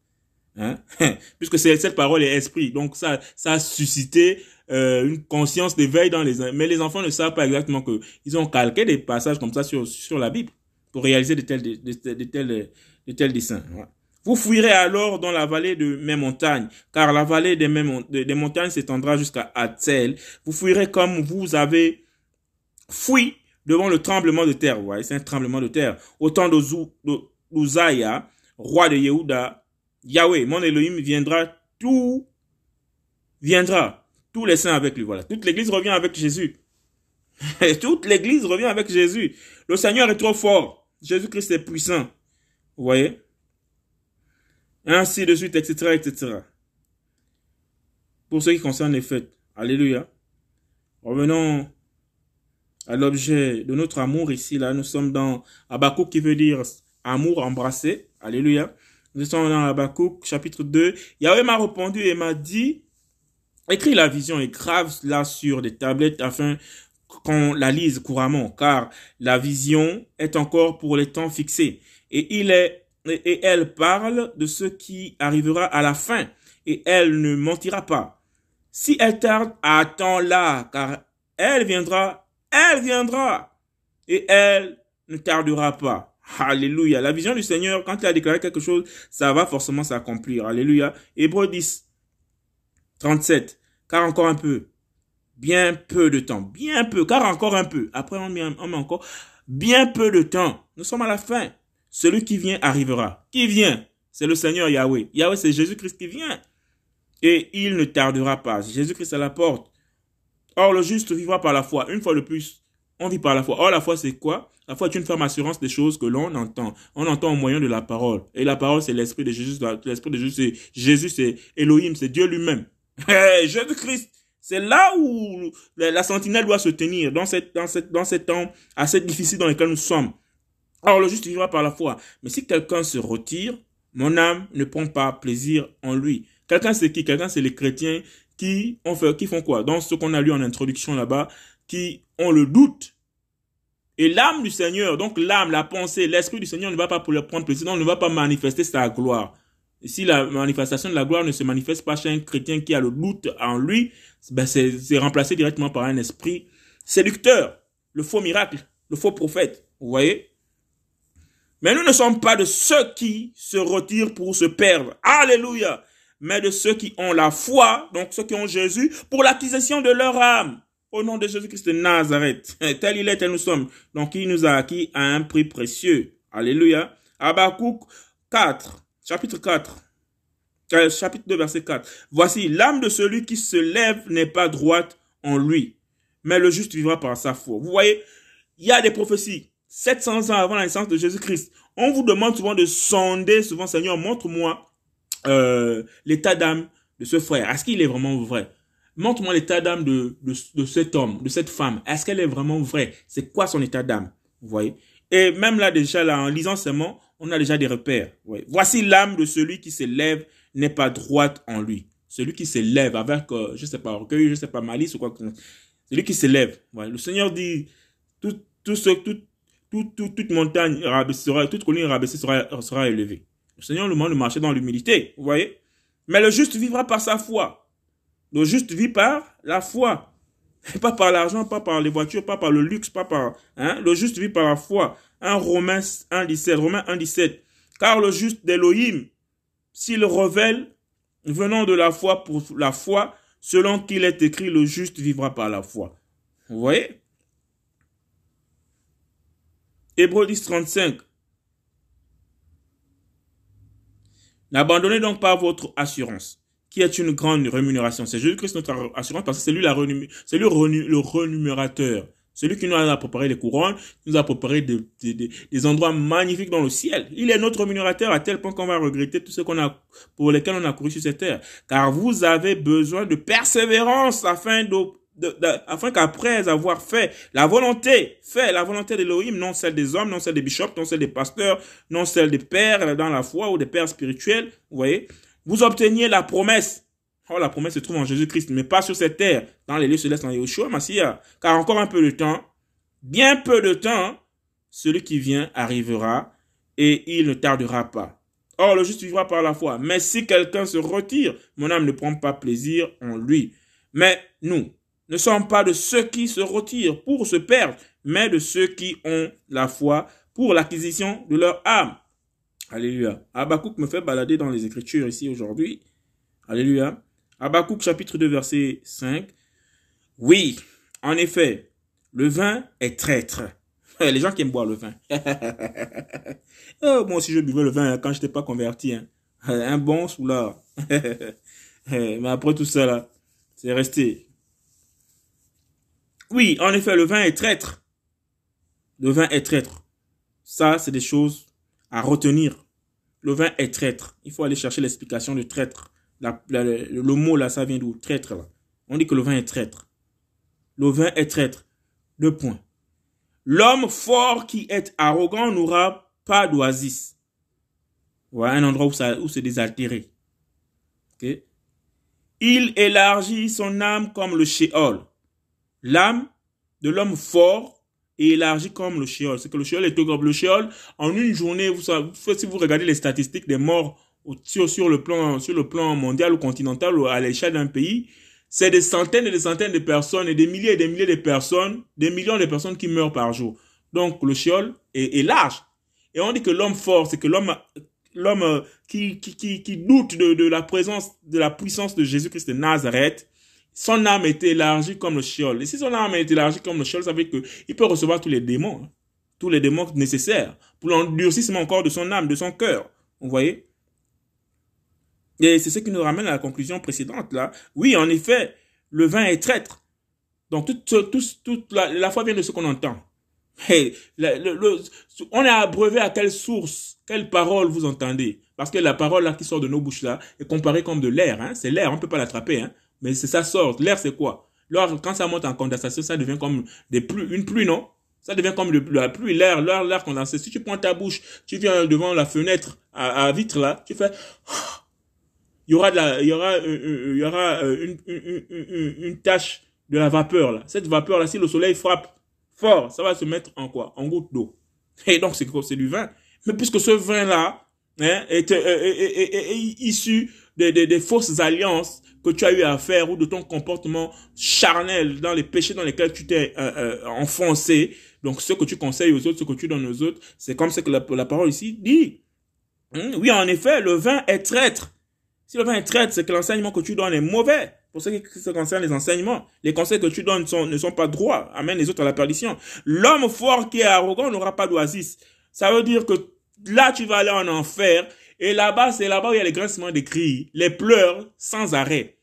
Hein? <laughs> Puisque cette parole est esprit, donc ça, ça a suscité euh, une conscience d'éveil dans les, mais les enfants ne savent pas exactement que ils ont calqué des passages comme ça sur sur la Bible pour réaliser de tels, de, tels, de tels dessins. Vous fuirez alors dans la vallée de mes montagnes, car la vallée des, montagnes s'étendra jusqu'à Atzel. Vous fuirez comme vous avez fui devant le tremblement de terre. Ouais, c'est un tremblement de terre. Au temps d'Uzaya, roi de Yehuda, Yahweh, mon Elohim, viendra tout, viendra, tous les saints avec lui. Voilà. Toute l'église revient avec Jésus. <laughs> Toute l'église revient avec Jésus. Le Seigneur est trop fort. Jésus-Christ est puissant. Vous voyez? Ainsi de suite, etc., etc. Pour ce qui concerne les fêtes. Alléluia. Revenons à l'objet de notre amour ici. Là, nous sommes dans Habakkuk qui veut dire amour embrassé. Alléluia. Nous sommes dans Habakkuk chapitre 2. Yahweh m'a répondu et m'a dit, écris la vision et grave là sur des tablettes afin qu'on la lise couramment, car la vision est encore pour les temps fixés. Et il est, et elle parle de ce qui arrivera à la fin, et elle ne mentira pas. Si elle tarde, attends-la, car elle viendra, elle viendra, et elle ne tardera pas. Alléluia. La vision du Seigneur, quand il a déclaré quelque chose, ça va forcément s'accomplir. Alléluia. Hébreu 10, 37. Car encore un peu, bien peu de temps, bien peu, car encore un peu. Après, on met, on met encore bien peu de temps. Nous sommes à la fin. Celui qui vient arrivera. Qui vient? C'est le Seigneur Yahweh. Yahweh, c'est Jésus-Christ qui vient. Et il ne tardera pas. Jésus-Christ à la porte. Or, le juste vivra par la foi. Une fois de plus, on vit par la foi. Or, la foi, c'est quoi? La foi est une ferme assurance des choses que l'on entend. On entend au moyen de la parole. Et la parole, c'est l'esprit de Jésus. L'esprit de Jésus, c'est Jésus, c'est Elohim, c'est Dieu lui-même. <laughs> Jésus-Christ c'est là où la sentinelle doit se tenir, dans, dans ces temps assez difficiles dans lesquels nous sommes. Alors le juste vivra par la foi. Mais si quelqu'un se retire, mon âme ne prend pas plaisir en lui. Quelqu'un c'est qui? Quelqu'un c'est les chrétiens qui, ont fait, qui font quoi? Dans ce qu'on a lu en introduction là-bas, qui ont le doute. Et l'âme du Seigneur, donc l'âme, la pensée, l'esprit du Seigneur ne va pas pour le prendre plaisir, non, ne va pas manifester sa gloire. Et si la manifestation de la gloire ne se manifeste pas chez un chrétien qui a le doute en lui, ben c'est remplacé directement par un esprit séducteur, le faux miracle, le faux prophète. Vous voyez? Mais nous ne sommes pas de ceux qui se retirent pour se perdre. Alléluia mais de ceux qui ont la foi, donc ceux qui ont Jésus, pour l'acquisition de leur âme. Au nom de Jésus-Christ de Nazareth, <laughs> tel il est, tel nous sommes. Donc il nous a acquis à un prix précieux. Alléluia. Habakkuk 4, chapitre 4. Euh, chapitre 2, verset 4. Voici, l'âme de celui qui se lève n'est pas droite en lui, mais le juste vivra par sa foi. Vous voyez, il y a des prophéties. 700 ans avant la naissance de Jésus-Christ. On vous demande souvent de sonder, souvent, Seigneur, montre-moi euh, l'état d'âme de ce frère. Est-ce qu'il est vraiment vrai? Montre-moi l'état d'âme de, de, cet homme, de cette femme. Est-ce qu'elle est vraiment vraie? C'est quoi son état d'âme? Vous voyez? Et même là, déjà, là, en lisant seulement, on a déjà des repères. Voici l'âme de celui qui se lève n'est pas droite en lui. Celui qui se lève avec, euh, je sais pas, orgueil, je sais pas, malice ou quoi que Celui qui se lève. Le Seigneur dit, tout, tout ce, tout, tout, tout, toute montagne sera, toute colline rabaissée sera, sera élevée. Le Seigneur nous demande de marcher dans l'humilité, vous voyez. Mais le juste vivra par sa foi. Le juste vit par la foi. <laughs> Pas par l'argent, pas par les voitures, pas par le luxe, pas par... Hein? Le juste vit par la foi. 1 Romains 1, 17. Romains 1, 17. Car le juste d'Élohim, s'il révèle, venant de la foi pour la foi, selon qu'il est écrit, le juste vivra par la foi. Vous voyez? Hébreu 10, 35. N'abandonnez donc pas votre assurance, qui est une grande rémunération. C'est Jésus-Christ notre assurance parce que c'est lui, la c'est lui le renumérateur. Celui qui nous a préparé les couronnes, nous a préparé des, endroits magnifiques dans le ciel. Il est notre rémunérateur à tel point qu'on va regretter tout ce qu'on a, pour lesquels on a couru sur cette terre. Car vous avez besoin de persévérance afin de, afin qu'après avoir fait la volonté, fait la volonté d'Elohim, non celle des hommes, non celle des bishops, non celle des pasteurs, non celle des pères dans la foi ou des pères spirituels, vous voyez, vous obteniez la promesse Oh, la promesse se trouve en Jésus-Christ, mais pas sur cette terre, dans les lieux célestes en Yeshua, Massia. Car encore un peu de temps, bien peu de temps, celui qui vient arrivera et il ne tardera pas. Or, le juste vivra par la foi. Mais si quelqu'un se retire, mon âme ne prend pas plaisir en lui. Mais nous ne sommes pas de ceux qui se retirent pour se perdre, mais de ceux qui ont la foi pour l'acquisition de leur âme. Alléluia. Habakkuk me fait balader dans les Écritures ici aujourd'hui. Alléluia. Habakkuk chapitre 2 verset 5. Oui, en effet, le vin est traître. <laughs> Les gens qui aiment boire le vin. <laughs> oh, moi aussi je buvais le vin quand je n'étais pas converti. Hein. <laughs> Un bon soulard. Mais après tout ça c'est resté. Oui, en effet, le vin est traître. Le vin est traître. Ça, c'est des choses à retenir. Le vin est traître. Il faut aller chercher l'explication de traître le mot là, ça vient d'où? Traître là. On dit que le vin est traître. Le vin est traître. Deux points. L'homme fort qui est arrogant n'aura pas d'oasis. Voilà un endroit où, ça, où c'est désaltéré. Il élargit son âme comme le shéol. L'âme de l'homme fort est élargie comme le shéol. C'est que le shéol est tout comme le shéol. En une journée, vous savez, si vous regardez les statistiques des morts sur, le plan, sur le plan mondial ou continental ou à l'échelle d'un pays, c'est des centaines et des centaines de personnes et des milliers et des milliers de personnes, des millions de personnes qui meurent par jour. Donc le chiol est, est large. Et on dit que l'homme fort, c'est que l'homme l'homme qui, qui, qui, qui, doute de, de, la présence, de la puissance de Jésus-Christ de Nazareth, son âme est élargie comme le chiol. Et si son âme est élargie comme le chiol, ça veut dire qu'il peut recevoir tous les démons, tous les démons nécessaires pour l'endurcissement encore de son âme, de son cœur. Vous voyez? Et c'est ce qui nous ramène à la conclusion précédente là. Oui, en effet, le vin est traître. Donc toute, toute, toute la, foi vient de ce qu'on entend. On est abreuvé à quelle source, quelle parole vous entendez? Parce que la parole là qui sort de nos bouches là est comparée comme de l'air. Hein? C'est l'air, on peut pas l'attraper. Hein? Mais ça sort. L'air c'est quoi? L'air, quand ça monte en condensation, ça devient comme des pluies, une pluie, non? Ça devient comme la pluie, l'air, l'air, l'air condensé. Si tu prends ta bouche, tu viens devant la fenêtre à, vitre là, tu fais <gasps> il y aura de la, il y aura, euh, euh, il y aura euh, une, une, une, une, tache de la vapeur là. Cette vapeur là, si le soleil frappe fort, ça va se mettre en quoi? En goutte d'eau. Et donc c'est c'est du vin. Mais puisque ce vin là hein, est, issu des, des fausses alliances que tu as eu à faire ou de ton comportement charnel dans les péchés dans lesquels tu t'es euh, enfoncé. Donc ce que tu conseilles aux autres, ce que tu donnes aux autres, c'est comme ce que la, la parole ici dit. Hum, oui, en effet, le vin est traître Si le vin est traître, c'est que l'enseignement que tu donnes est mauvais. Pour ce qui se concerne les enseignements, les conseils que tu donnes ne sont pas droits, amènent les autres à la perdition. L'homme fort qui est arrogant n'aura pas d'oasis. Ça veut dire que là, tu vas aller en enfer, et là-bas, c'est là-bas où il y a les grincements des cris, les pleurs sans arrêt.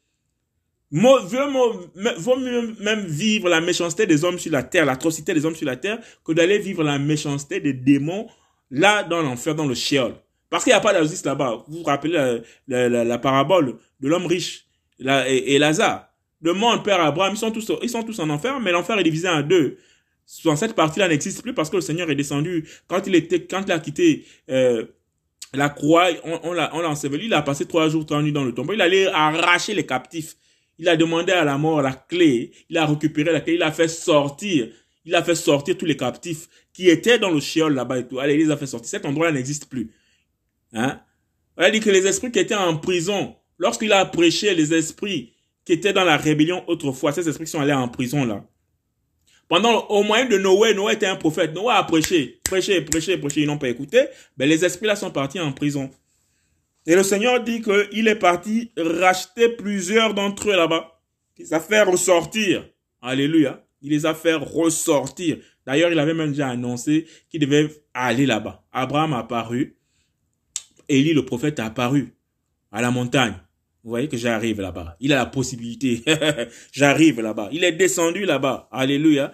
Vaut mieux même vivre la méchanceté des hommes sur la terre, l'atrocité des hommes sur la terre, que d'aller vivre la méchanceté des démons là dans l'enfer, dans le ciel. Parce qu'il n'y a pas d'oasis là-bas. Vous vous rappelez la, parabole de l'homme riche et, et, Lazare. Le monde, Père Abraham, ils sont tous, ils sont tous en enfer, mais l'enfer est divisé en deux. Dans cette partie-là n'existe plus parce que le Seigneur est descendu. Quand il était, quand il a quitté euh, la croix, on, on l'a enseveli, il a passé trois jours, trois nuits dans le tombeau. Il allait arracher les captifs. Il a demandé à la mort la clé. Il a récupéré la clé. Il a fait sortir. Il a fait sortir tous les captifs qui étaient dans le chiol là-bas et tout. Allez, il les a fait sortir. Cet endroit-là n'existe plus. Hein? Il a dit que les esprits qui étaient en prison, lorsqu'il a prêché les esprits qui étaient dans la rébellion autrefois, ces esprits sont allés en prison là. Pendant, au moyen de Noé, Noé était un prophète. Noé a prêché, prêché, prêché, prêché, ils n'ont pas écouté. Mais les esprits là sont partis en prison. Et le Seigneur dit qu'il est parti racheter plusieurs d'entre eux là-bas. Il les a fait ressortir. Alléluia. Il les a fait ressortir. D'ailleurs, il avait même déjà annoncé qu'il devait aller là-bas. Abraham a apparu. Élie, le prophète, a apparu à la montagne. Vous voyez que j'arrive là-bas. Il a la possibilité. <laughs> j'arrive là-bas. Il est descendu là-bas. Alléluia.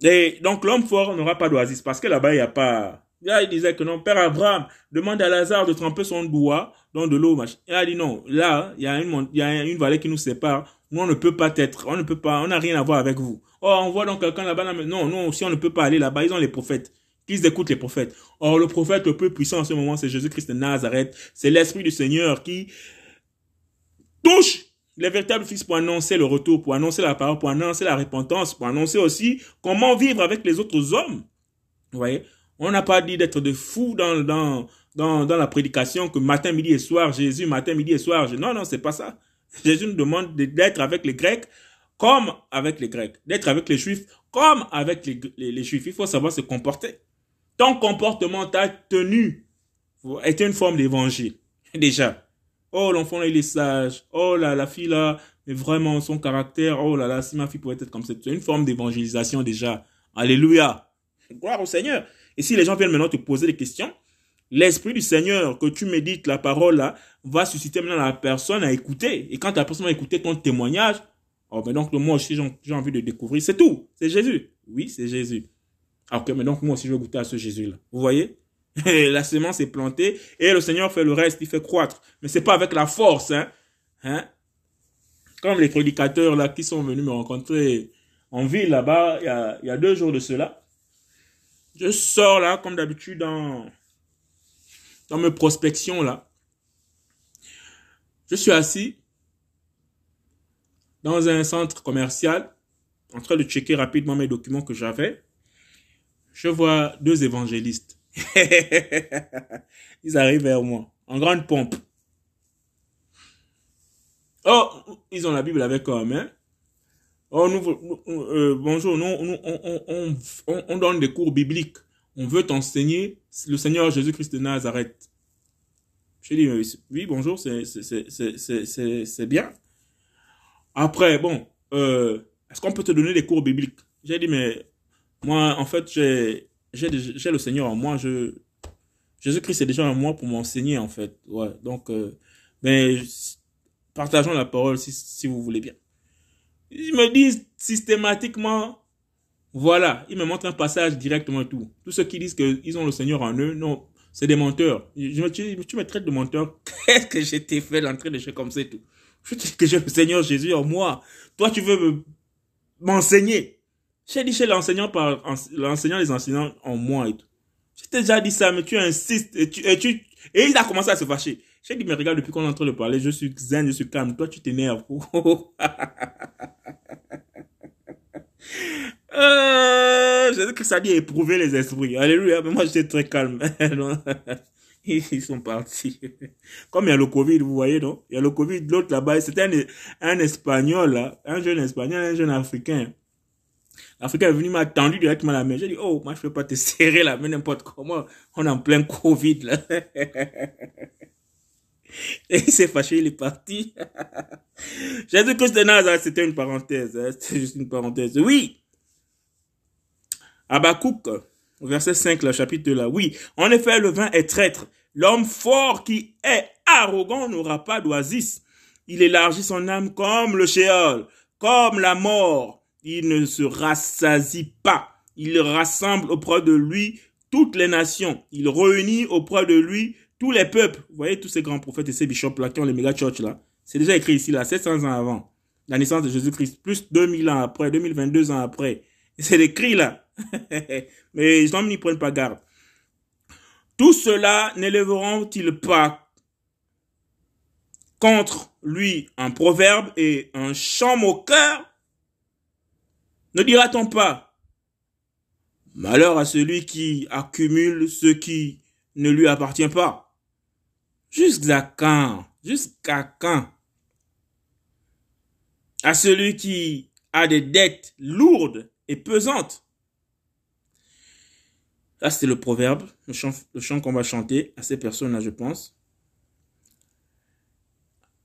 Et donc l'homme fort n'aura pas d'oasis parce que là-bas, il n'y a pas Là, il disait que non, Père Abraham demande à Lazare de tremper son doigt dans de l'eau. Il a dit non, là, il y, a une, il y a une vallée qui nous sépare. Nous, on ne peut pas être, on ne peut pas, on n'a rien à voir avec vous. Oh, on voit donc quelqu'un là-bas. Non, non, si on ne peut pas aller là-bas, ils ont les prophètes. Qu'ils écoutent les prophètes. Or, le prophète le plus puissant en ce moment, c'est Jésus-Christ de Nazareth. C'est l'Esprit du Seigneur qui touche les véritables fils pour annoncer le retour, pour annoncer la parole, pour annoncer la repentance, pour annoncer aussi comment vivre avec les autres hommes. Vous voyez on n'a pas dit d'être de fous dans, dans, dans, dans la prédication que matin, midi et soir, Jésus, matin, midi et soir. Non, non, c'est pas ça. Jésus nous demande d'être avec les Grecs comme avec les Grecs, d'être avec les Juifs comme avec les, les, Juifs. Il faut savoir se comporter. Ton comportement, ta tenue est une forme d'évangile. <laughs> Déjà. Oh, l'enfant il est sage. Oh là, la fille là, mais vraiment, son caractère, oh là là, si ma fille pouvait être comme ça. C'est une forme d'évangélisation déjà. Alléluia. Gloire au Seigneur. Et si les gens viennent maintenant te poser des questions, l'Esprit du Seigneur que tu médites la parole là, va susciter maintenant la personne à écouter. Et quand la personne va écouter ton témoignage, oh ben donc moi aussi j'ai envie de découvrir, c'est tout, c'est Jésus. Oui, c'est Jésus. Ah, ok, mais donc moi aussi je veux goûter à ce Jésus-là. Vous voyez? <laughs> La semence est plantée et le Seigneur fait le reste, il fait croître. Mais c'est pas avec la force, hein. hein? Comme les prédicateurs là qui sont venus me rencontrer en ville là-bas, il y a, y a deux jours de cela. Je sors là, comme d'habitude, dans, dans mes prospections là. Je suis assis dans un centre commercial, en train de checker rapidement mes documents que j'avais. Je vois deux évangélistes. <laughs> ils arrivent vers moi, en grande pompe. Oh, ils ont la Bible avec eux main. Oh, nous, euh, bonjour, nous, on, on, donne des cours bibliques. On veut t'enseigner le Seigneur Jésus-Christ de Nazareth. Je dis, oui, bonjour, c'est bien. Après, bon, euh, est-ce qu'on peut te donner des cours bibliques? J'ai dit, mais moi, en fait, j'ai le Seigneur en moi. Je, Jésus-Christ est déjà en moi pour m'enseigner, en fait. Ouais, donc, euh, mais partageons la parole si, si vous voulez bien. Ils me disent systématiquement, voilà, ils me montrent un passage directement tout. Tous ceux qui disent qu'ils ont le Seigneur en eux, non, c'est des menteurs. Tu, me traites de menteur. <laughs> Qu'est-ce que je t'ai fait l'entrée de choses comme et tout? Je dis que j'ai le Seigneur Jésus en moi. Toi, tu veux m'enseigner. J'ai dit chez l'enseignant par l'enseignant des enseignants en moi et tout. Je t'ai déjà dit ça, mais tu insistes et tu, et tu, et il a commencé à se fâcher. J'ai dit, mais regarde, depuis qu'on est en train de parler, je suis zen, je suis calme. Toi, tu t'énerves. <laughs> euh, je sais que ça dit éprouver les esprits. Alléluia. Mais moi, j'étais très calme. <laughs> Ils sont partis. Comme il y a le Covid, vous voyez, non? Il y a le Covid, l'autre là-bas, c'était un, un Espagnol. Un jeune Espagnol, un jeune Africain. L'Africain est venu m'a tendu directement la main. J'ai dit, oh, moi, je peux pas te <laughs> serrer la main n'importe comment. On est en plein Covid, là. <laughs> Et il s'est fâché, il est parti. <laughs> Jésus-Christ de Nazareth, c'était une parenthèse. Hein, c'était juste une parenthèse. Oui. Abakouk, verset 5, le chapitre là. Oui. En effet, le vin est traître. L'homme fort qui est arrogant n'aura pas d'oasis. Il élargit son âme comme le shéol, comme la mort. Il ne se rassasie pas. Il rassemble auprès de lui toutes les nations. Il réunit auprès de lui tous les peuples. Vous voyez tous ces grands prophètes et ces bishops là qui ont les méga church là. C'est déjà écrit ici là, 700 ans avant. La naissance de Jésus-Christ, plus 2000 ans après, 2022 ans après. C'est écrit là. <laughs> Mais les hommes n'y prennent pas garde. Tout cela n'élèveront-ils pas contre lui un proverbe et un chant moqueur Ne dira-t-on pas Malheur à celui qui accumule ce qui ne lui appartient pas? Jusqu'à quand Jusqu'à quand? À celui qui a des dettes lourdes et pesantes. Là, c'était le proverbe, le chant, le chant qu'on va chanter à ces personnes-là, je pense.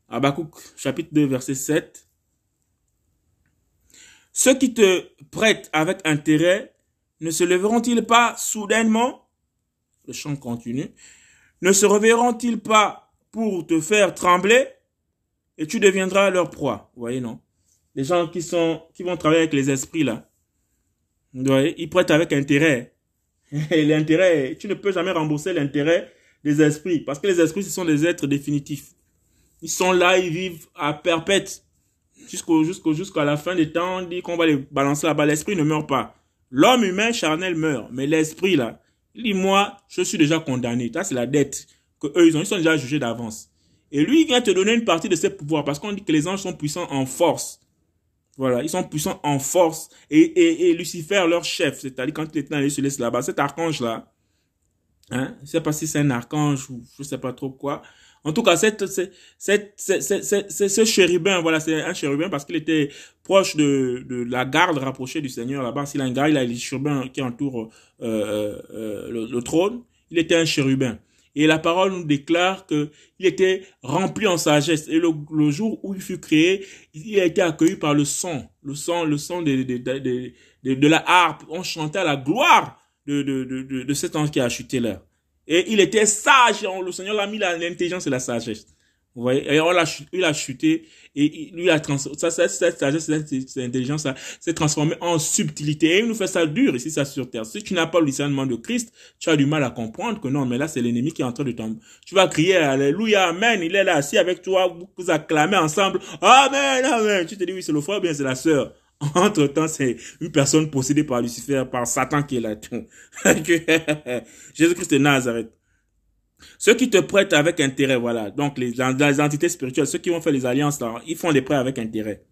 Habakkuk, chapitre 2, verset 7. Ceux qui te prêtent avec intérêt ne se leveront-ils pas soudainement? Le chant continue. Ne se reverront-ils pas pour te faire trembler? Et tu deviendras leur proie Vous voyez, non? Les gens qui sont qui vont travailler avec les esprits là, vous voyez, ils prêtent avec intérêt. <laughs> Et l'intérêt, tu ne peux jamais rembourser l'intérêt des esprits parce que les esprits ce sont des êtres définitifs. Ils sont là, ils vivent à perpète jusqu'au jusqu'au jusqu'à la fin des temps. On dit qu'on va les balancer là-bas. L'esprit ne meurt pas. L'homme humain charnel meurt, mais l'esprit là, dit moi, je suis déjà condamné. Ça c'est la dette que eux ils ont. Ils sont déjà jugés d'avance. Et lui il vient te donner une partie de ses pouvoirs parce qu'on dit que les anges sont puissants en force. Voilà, ils sont puissants en force. Et, et, et Lucifer, leur chef, c'est-à-dire quand il était dans les cieux là-bas, cet archange-là, hein, je sais pas si c'est un archange ou je sais pas trop quoi, en tout cas, cette, cette, cette, ce chérubin, voilà, c'est un chérubin parce qu'il était proche de, de la garde rapprochée du Seigneur là-bas. S'il a un gars, il a les chérubins qui entourent euh, euh, le, trône. Il était un chérubin. Et la parole nous déclare que il était rempli en sagesse. Et le, le, jour où il fut créé, il a été accueilli par le son, le son, le son de, de, de, de la harpe. On chantait à la gloire de, de, de, de, cet ange qui a chuté là. Et il était sage. Le Seigneur l'a mis l'intelligence et la sagesse. Vous voyez, et on il a chuté et lui a transformé, ça, cette, sagesse, cette, intelligence, ça s'est transformé en subtilité. Et il nous fait ça dur ici, ça sur terre. Si tu n'as pas le discernement de Christ, tu as du mal à comprendre que non, mais là, c'est l'ennemi qui est en train de tomber. Tu vas crier, Alléluia, Amen. Il est là, assis avec toi, vous acclamez ensemble, Amen, Amen. Tu te dis, oui, c'est le frère, bien, c'est la sœur? <laughs> Entre-temps, c'est une personne possédée par Lucifer, par Satan qui est là. <laughs> <laughs> Jésus-Christ de Nazareth. Ceux qui te prêtent avec intérêt, voilà. Donc, les, les, entités spirituelles, ceux qui vont faire les alliances, là, ils font des prêts avec intérêt.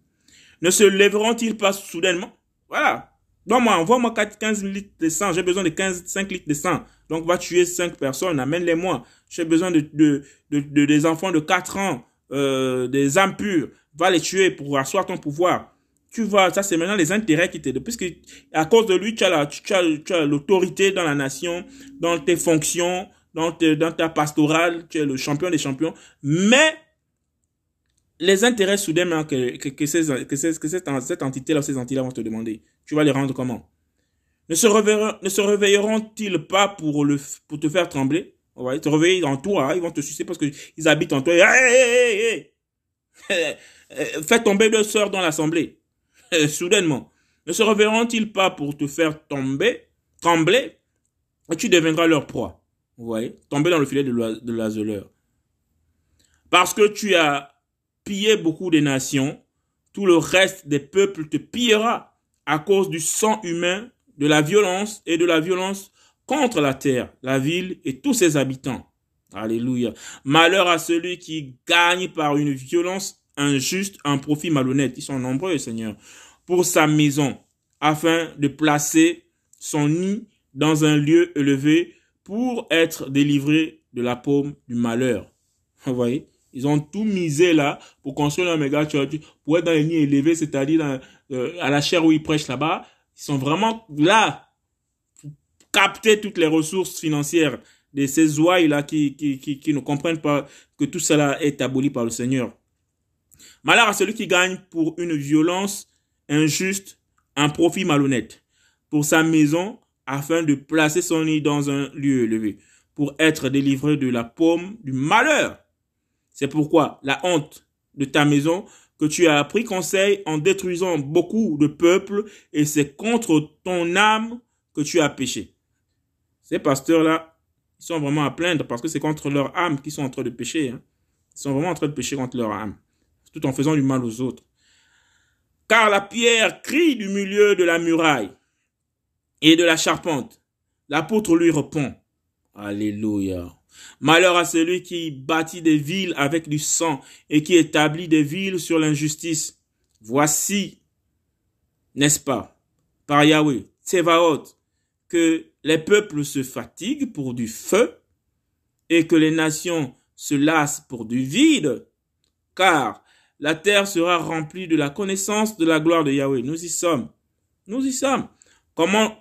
Ne se lèveront-ils pas soudainement? Voilà. Donc, moi, envoie-moi 15 litres de sang. J'ai besoin de 15, 5 litres de sang. Donc, va tuer 5 personnes. Amène-les-moi. J'ai besoin de, de, de, de, des enfants de 4 ans, euh, des âmes pures. Va les tuer pour asseoir ton pouvoir tu vois, ça c'est maintenant les intérêts qui t'aident. Puisque à cause de lui, tu as tu as, l'autorité dans la nation, dans tes fonctions, dans, dans ta pastorale, tu es le champion des champions. Mais les intérêts soudains que, que, ces, que, ces, que cette, cette entité-là, ces entités-là vont te demander, tu vas les rendre comment? Ne se, réveilleront, ne se réveilleront-ils pas pour, le, pour te faire trembler? Ils te réveiller en toi, hein, ils vont te sucer parce qu'ils habitent en toi. <laughs> Fais tomber deux sœurs dans l'assemblée. <laughs> soudainement, ne se reverront-ils pas pour te faire tomber, trembler, et tu deviendras leur proie? Vous voyez, tomber dans le filet de l'azeleur. Parce que tu as pillé beaucoup de nations, tout le reste des peuples te pillera à cause du sang humain, de la violence et de la violence contre la terre, la ville et tous ses habitants. Alléluia. Malheur à celui qui gagne par une violence injuste un profit malhonnête. Ils sont nombreux, Seigneur, pour sa maison, afin de placer son nid dans un lieu élevé pour être délivré de la paume du malheur. <laughs> Vous voyez? Ils ont tout misé là pour construire un méga church, pour être dans les nids élevés, c'est-à-dire euh, à la chair où ils prêchent là-bas. Ils sont vraiment là pour capter toutes les ressources financières de ces ouailles-là qui, qui, qui, qui ne comprennent pas que tout cela est aboli par le Seigneur. Malheur à celui qui gagne pour une violence injuste un profit malhonnête pour sa maison afin de placer son nid dans un lieu élevé, pour être délivré de la paume du malheur. C'est pourquoi la honte de ta maison que tu as pris conseil en détruisant beaucoup de peuples et c'est contre ton âme que tu as péché. Ces pasteurs-là, ils sont vraiment à plaindre parce que c'est contre leur âme qu'ils sont en train de pécher. Hein. Ils sont vraiment en train de pécher contre leur âme, tout en faisant du mal aux autres. Car la pierre crie du milieu de la muraille et de la charpente. L'apôtre lui répond. Alléluia. Malheur à celui qui bâtit des villes avec du sang et qui établit des villes sur l'injustice. Voici, n'est-ce pas, par Yahweh, Tsevaot, que les peuples se fatiguent pour du feu et que les nations se lassent pour du vide, car la terre sera remplie de la connaissance de la gloire de Yahweh. Nous y sommes. Nous y sommes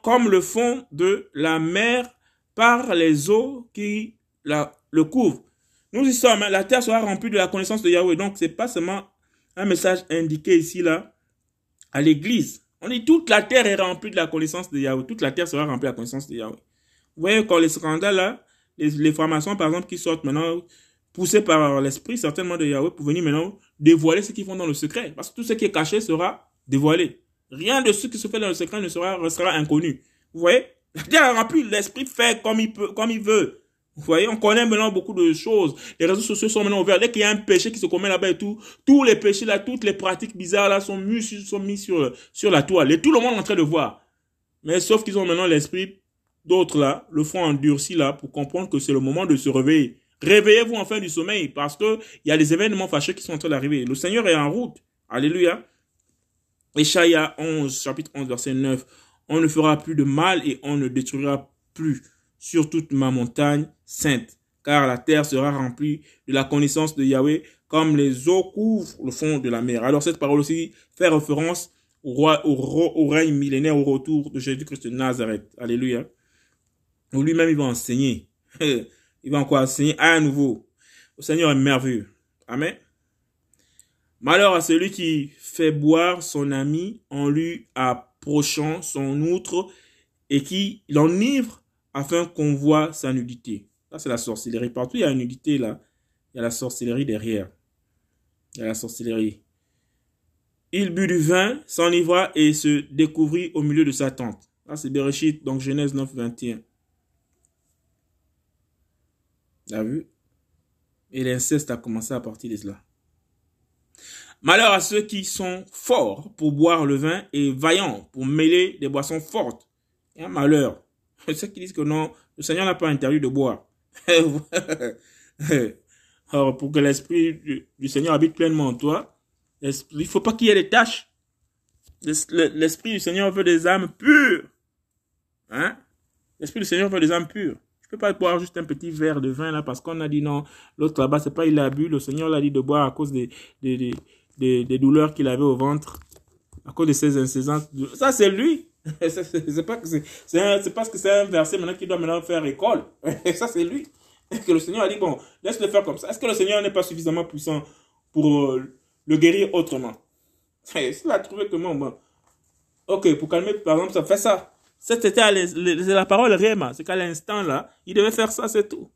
comme le fond de la mer par les eaux qui la, le couvrent. Nous y sommes, hein. la terre sera remplie de la connaissance de Yahweh. Donc, c'est pas seulement un message indiqué ici, là, à l'église. On dit toute la terre est remplie de la connaissance de Yahweh. Toute la terre sera remplie de la connaissance de Yahweh. Vous voyez, quand les scandales, là, les, les formations, par exemple, qui sortent maintenant, poussées par l'esprit, certainement de Yahweh, pour venir maintenant dévoiler ce qu'ils font dans le secret. Parce que tout ce qui est caché sera dévoilé. Rien de ce qui se fait dans le secret ne sera, restera inconnu. Vous voyez? Dieu a rempli l'esprit fait comme il peut, comme il veut. Vous voyez, on connaît maintenant beaucoup de choses. Les réseaux sociaux sont maintenant ouverts. Dès qu'il y a un péché qui se commet là-bas et tout, tous les péchés là, toutes les pratiques bizarres là sont mis, sont sur, sur la toile. Et tout le monde est en train de voir. Mais sauf qu'ils ont maintenant l'esprit, d'autres là, le font endurci là pour comprendre que c'est le moment de se réveiller. Réveillez-vous enfin du sommeil parce que il y a des événements fâcheux qui sont en train d'arriver. Le Seigneur est en route. Alléluia. Échaïa 11, chapitre 11, verset 9. On ne fera plus de mal et on ne détruira plus sur toute ma montagne sainte, car la terre sera remplie de la connaissance de Yahweh, comme les eaux couvrent le fond de la mer. Alors cette parole aussi fait référence au, roi, au, règne millénaire, au retour de Jésus-Christ de Nazareth. Alléluia. Lui-même, il va enseigner. <laughs> Il va encore enseigner à nouveau. Le Seigneur est merveilleux. Amen. Malheur à celui qui fait boire son ami en lui approchant son outre et qui l'enivre afin qu'on voit sa nudité. Ça, c'est la sorcellerie. Partout, il y a une nudité là. Il y a la sorcellerie derrière. Il y a la sorcellerie. Il but du vin, s'enivra et se découvrit au milieu de sa tente. Là, c'est Bereshit, donc Genèse 9, 21. T'as vu? Et l'inceste a commencé à partir de cela. Malheur à ceux qui sont forts pour boire le vin et vaillants pour mêler des boissons fortes. Malheur. <laughs> Ceux qui disent que non, le Seigneur n'a pas interdit de boire. <laughs> Alors, pour que l'esprit du, Seigneur habite pleinement en toi, il ne faut pas qu'il y ait des tâches. L'esprit du Seigneur veut des âmes pures. Hein? L'esprit du Seigneur veut des âmes pures. Je peux pas boire juste un petit verre de vin là parce qu'on a dit non, l'autre là-bas, c'est pas il a bu, le Seigneur l'a dit de boire à cause des, des, des, des douleurs qu'il avait au ventre à cause de ses incessantes. Ça, c'est lui. <laughs> c'est pas que c'est parce que c'est un verset maintenant qu'il doit maintenant faire école. <laughs> ça, c'est lui. Que le Seigneur a dit, bon, laisse le faire comme ça. Est-ce que le Seigneur n'est pas suffisamment puissant pour euh, le guérir autrement? <laughs> S'il a trouvé que moi, bon, ok, pour calmer, par exemple, ça fait ça. C'était la parole réellement. C'est qu'à l'instant là, il devait faire ça, c'est tout.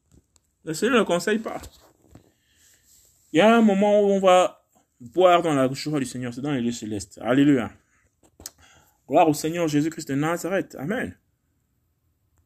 Le Seigneur ne conseille pas. Il y a un moment où on va boire dans la joie du Seigneur, c'est dans les lieux célestes. Alléluia. Gloire au Seigneur Jésus-Christ de Nazareth. Amen.